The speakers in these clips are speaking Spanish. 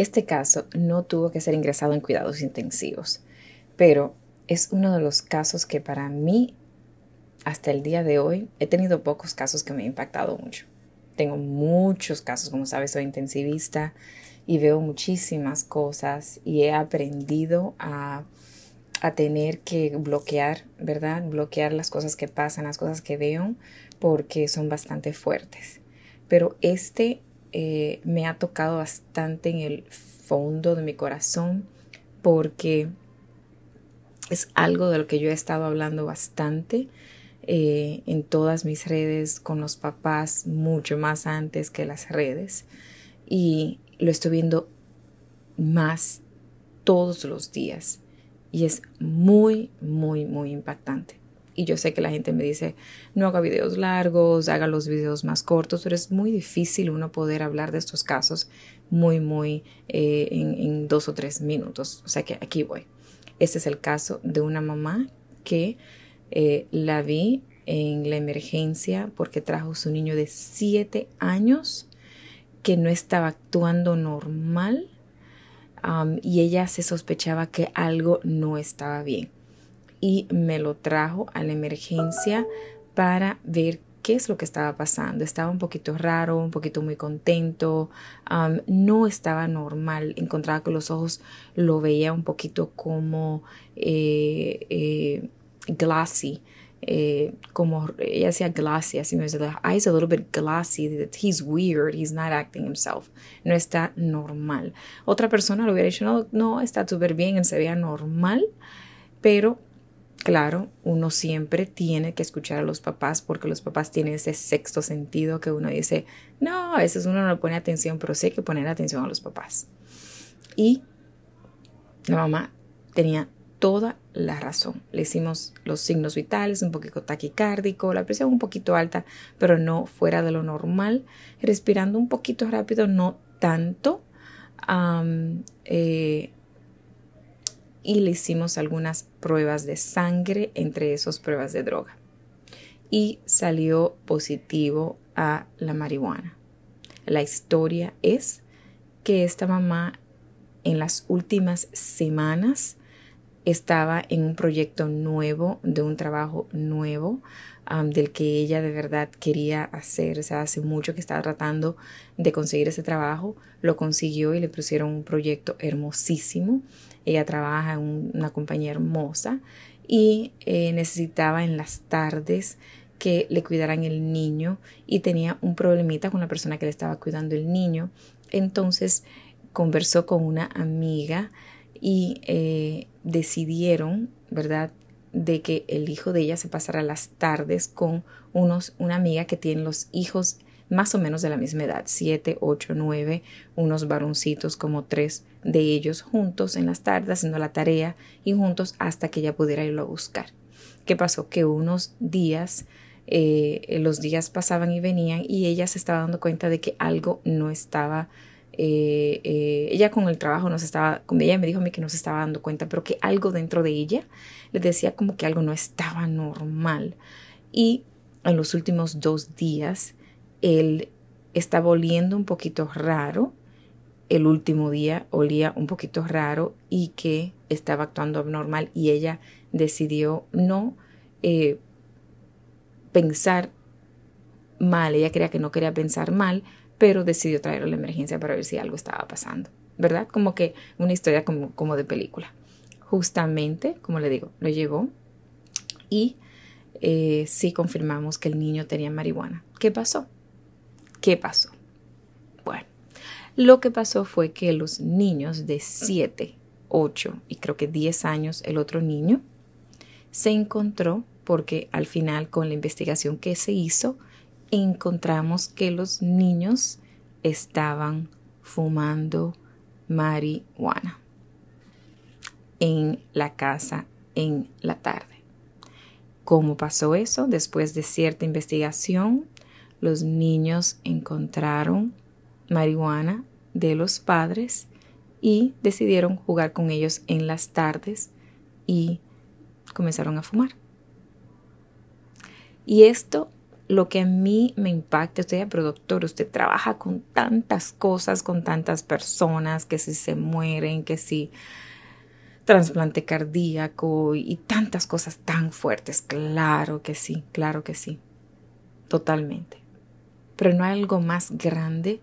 Este caso no tuvo que ser ingresado en cuidados intensivos, pero es uno de los casos que para mí, hasta el día de hoy, he tenido pocos casos que me han impactado mucho. Tengo muchos casos, como sabes, soy intensivista y veo muchísimas cosas y he aprendido a, a tener que bloquear, ¿verdad? Bloquear las cosas que pasan, las cosas que veo, porque son bastante fuertes. Pero este eh, me ha tocado bastante en el fondo de mi corazón porque es algo de lo que yo he estado hablando bastante eh, en todas mis redes con los papás mucho más antes que las redes y lo estoy viendo más todos los días y es muy muy muy impactante y yo sé que la gente me dice, no haga videos largos, haga los videos más cortos, pero es muy difícil uno poder hablar de estos casos muy, muy eh, en, dos o tres minutos. O sea que aquí voy. Este es el caso de una mamá que eh, la vi en la emergencia porque trajo su niño de siete años que no estaba actuando normal y ella se sospechaba que algo no estaba bien y me lo trajo a la emergencia para ver qué es lo que estaba pasando. Estaba un poquito raro, un poquito muy contento, no estaba normal, encontraba que los ojos lo veía un poquito como eh, eh, glassy. Eh, como ella decía glassy, así me decía, the eyes a little bit glassy, that he's weird, he's not acting himself, no está normal. Otra persona lo hubiera dicho, no, no, está súper bien, se veía normal, pero Claro, uno siempre tiene que escuchar a los papás porque los papás tienen ese sexto sentido que uno dice, no, a veces uno no pone atención, pero sí hay que poner atención a los papás. Y la mamá tenía toda la razón. Le hicimos los signos vitales, un poquito taquicárdico, la presión un poquito alta, pero no fuera de lo normal, respirando un poquito rápido, no tanto. Eh, y le hicimos algunas pruebas de sangre, entre esas pruebas de droga. Y salió positivo a la marihuana. La historia es que esta mamá en las últimas semanas estaba en un proyecto nuevo, de un trabajo nuevo, del que ella de verdad quería hacer. O sea, hace mucho que estaba tratando de conseguir ese trabajo, lo consiguió y le pusieron un proyecto hermosísimo. Ella trabaja en una compañía hermosa y eh, necesitaba en las tardes que le cuidaran el niño y tenía un problemita con la persona que le estaba cuidando el niño. Entonces conversó con una amiga y eh, decidieron, ¿verdad?, de que el hijo de ella se pasara las tardes con unos, una amiga que tiene los hijos más o menos de la misma edad, siete, ocho, nueve, unos varoncitos como tres de ellos juntos en las tardes haciendo la tarea y juntos hasta que ella pudiera irlo a buscar. ¿Qué pasó? Que unos días, eh, los días pasaban y venían y ella se estaba dando cuenta de que algo no estaba eh, eh, ella con el trabajo no se estaba, como ella me dijo a mí que no se estaba dando cuenta, pero que algo dentro de ella le decía como que algo no estaba normal. Y en los últimos dos días él estaba oliendo un poquito raro. El último día olía un poquito raro y que estaba actuando abnormal y ella decidió no eh, pensar mal. Ella creía que no quería pensar mal, pero decidió traerlo a la emergencia para ver si algo estaba pasando. ¿Verdad? Como que una historia como, como de película. Justamente, como le digo, lo llevó y eh, sí confirmamos que el niño tenía marihuana. ¿Qué pasó? ¿Qué pasó? Bueno, lo que pasó fue que los niños de 7, 8 y creo que 10 años, el otro niño, se encontró porque al final con la investigación que se hizo, encontramos que los niños estaban fumando marihuana en la casa en la tarde. ¿Cómo pasó eso? Después de cierta investigación, los niños encontraron marihuana de los padres y decidieron jugar con ellos en las tardes y comenzaron a fumar. Y esto lo que a mí me impacta, usted pero doctor, usted trabaja con tantas cosas, con tantas personas, que si se mueren, que si trasplante cardíaco y tantas cosas tan fuertes. Claro que sí, claro que sí, totalmente. Pero no hay algo más grande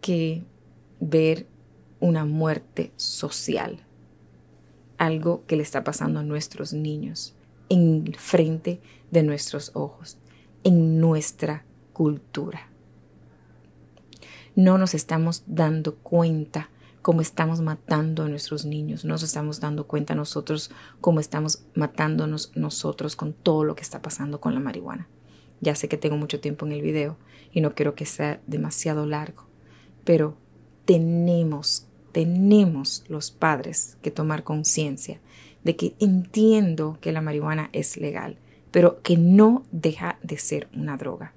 que ver una muerte social, algo que le está pasando a nuestros niños en frente de nuestros ojos en nuestra cultura. No nos estamos dando cuenta cómo estamos matando a nuestros niños, no nos estamos dando cuenta nosotros cómo estamos matándonos nosotros con todo lo que está pasando con la marihuana. Ya sé que tengo mucho tiempo en el video y no quiero que sea demasiado largo, pero tenemos, tenemos los padres que tomar conciencia de que entiendo que la marihuana es legal, pero que no deja de ser una droga.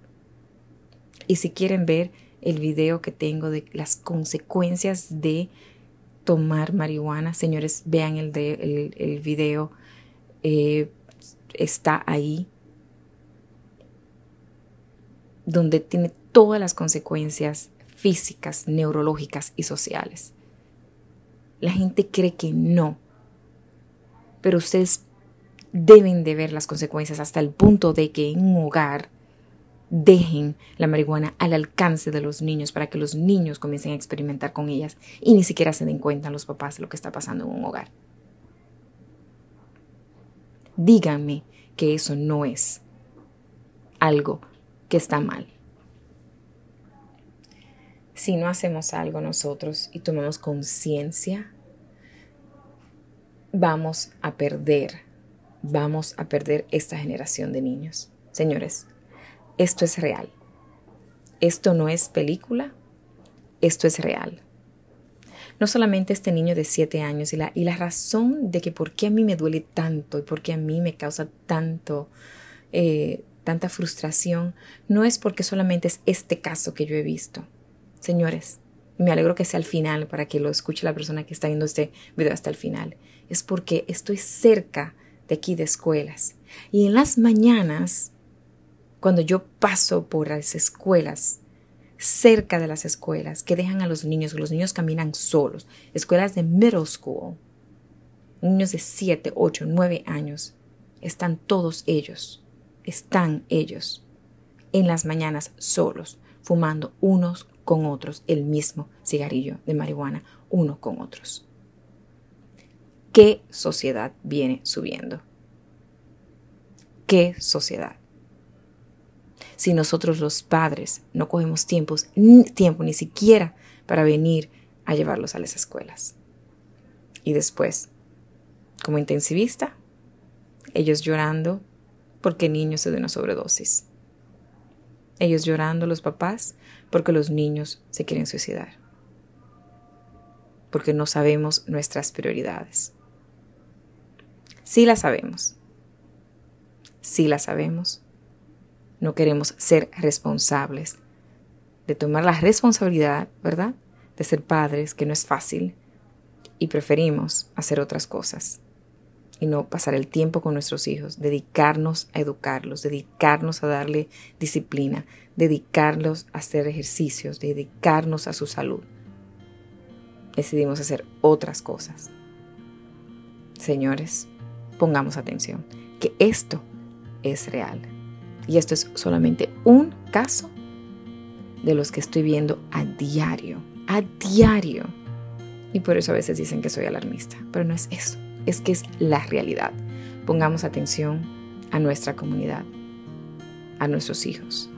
Y si quieren ver el video que tengo de las consecuencias de tomar marihuana, señores, vean el, de, el, video, eh, está ahí, donde tiene todas las consecuencias físicas, neurológicas y sociales. La gente cree que no, pero ustedes deben de ver las consecuencias hasta el punto de que en un hogar dejen la marihuana al alcance de los niños para que los niños comiencen a experimentar con ellas y ni siquiera se den cuenta los papás de lo que está pasando en un hogar. Díganme que eso no es algo que está mal. Si no hacemos algo nosotros y tomamos conciencia, vamos a perder vamos a perder esta generación de niños. Señores, esto es real. Esto no es película, esto es real. No solamente este niño de 7 años y la, y la razón de que por qué a mí me duele tanto y por qué a mí me causa tanto, eh, tanta frustración, no es porque solamente es este caso que yo he visto. Señores, me alegro que sea al final para que lo escuche la persona que está viendo este video hasta el final. Es porque estoy cerca de aquí de escuelas. Y en las mañanas, cuando yo paso por las escuelas, cerca de las escuelas, que dejan a los niños, los niños caminan solos, escuelas de middle school, niños de 7, 8, 9 años, están todos ellos, están ellos en las mañanas solos, fumando unos con otros el mismo cigarrillo de marihuana, uno con otros qué sociedad viene subiendo. ¿Qué sociedad? Si nosotros los padres no cogemos tiempos, tiempo ni siquiera para venir a llevarlos a las escuelas. Y después, como intensivista, ellos llorando porque el niño se dio una sobredosis. Ellos llorando los papás porque los niños se quieren suicidar. Porque no sabemos nuestras prioridades. Sí la sabemos. Sí la sabemos. No queremos ser responsables. De tomar la responsabilidad, ¿verdad? De ser padres, que no es fácil. Y preferimos hacer otras cosas. Y no pasar el tiempo con nuestros hijos. Dedicarnos a educarlos. Dedicarnos a darle disciplina. Dedicarlos a hacer ejercicios. Dedicarnos a su salud. Decidimos hacer otras cosas. Señores, pongamos atención, que esto es real. Y esto es solamente un caso de los que estoy viendo a diario, a diario. Y por eso a veces dicen que soy alarmista, pero no es eso, es que es la realidad. Pongamos atención a nuestra comunidad, a nuestros hijos,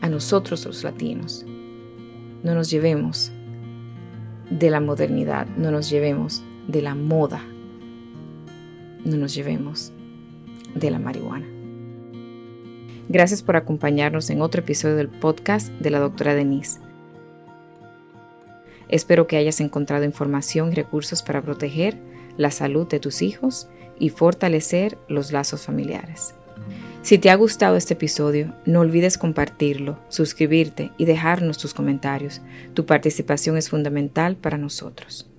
a nosotros los latinos. No nos llevemos de la modernidad, no nos llevemos de la moda no nos llevemos de la marihuana. Gracias por acompañarnos en otro episodio del podcast de la doctora Denise. Espero que hayas encontrado información y recursos para proteger la salud de tus hijos y fortalecer los lazos familiares. Si te ha gustado este episodio, no olvides compartirlo, suscribirte y dejarnos tus comentarios. Tu participación es fundamental para nosotros.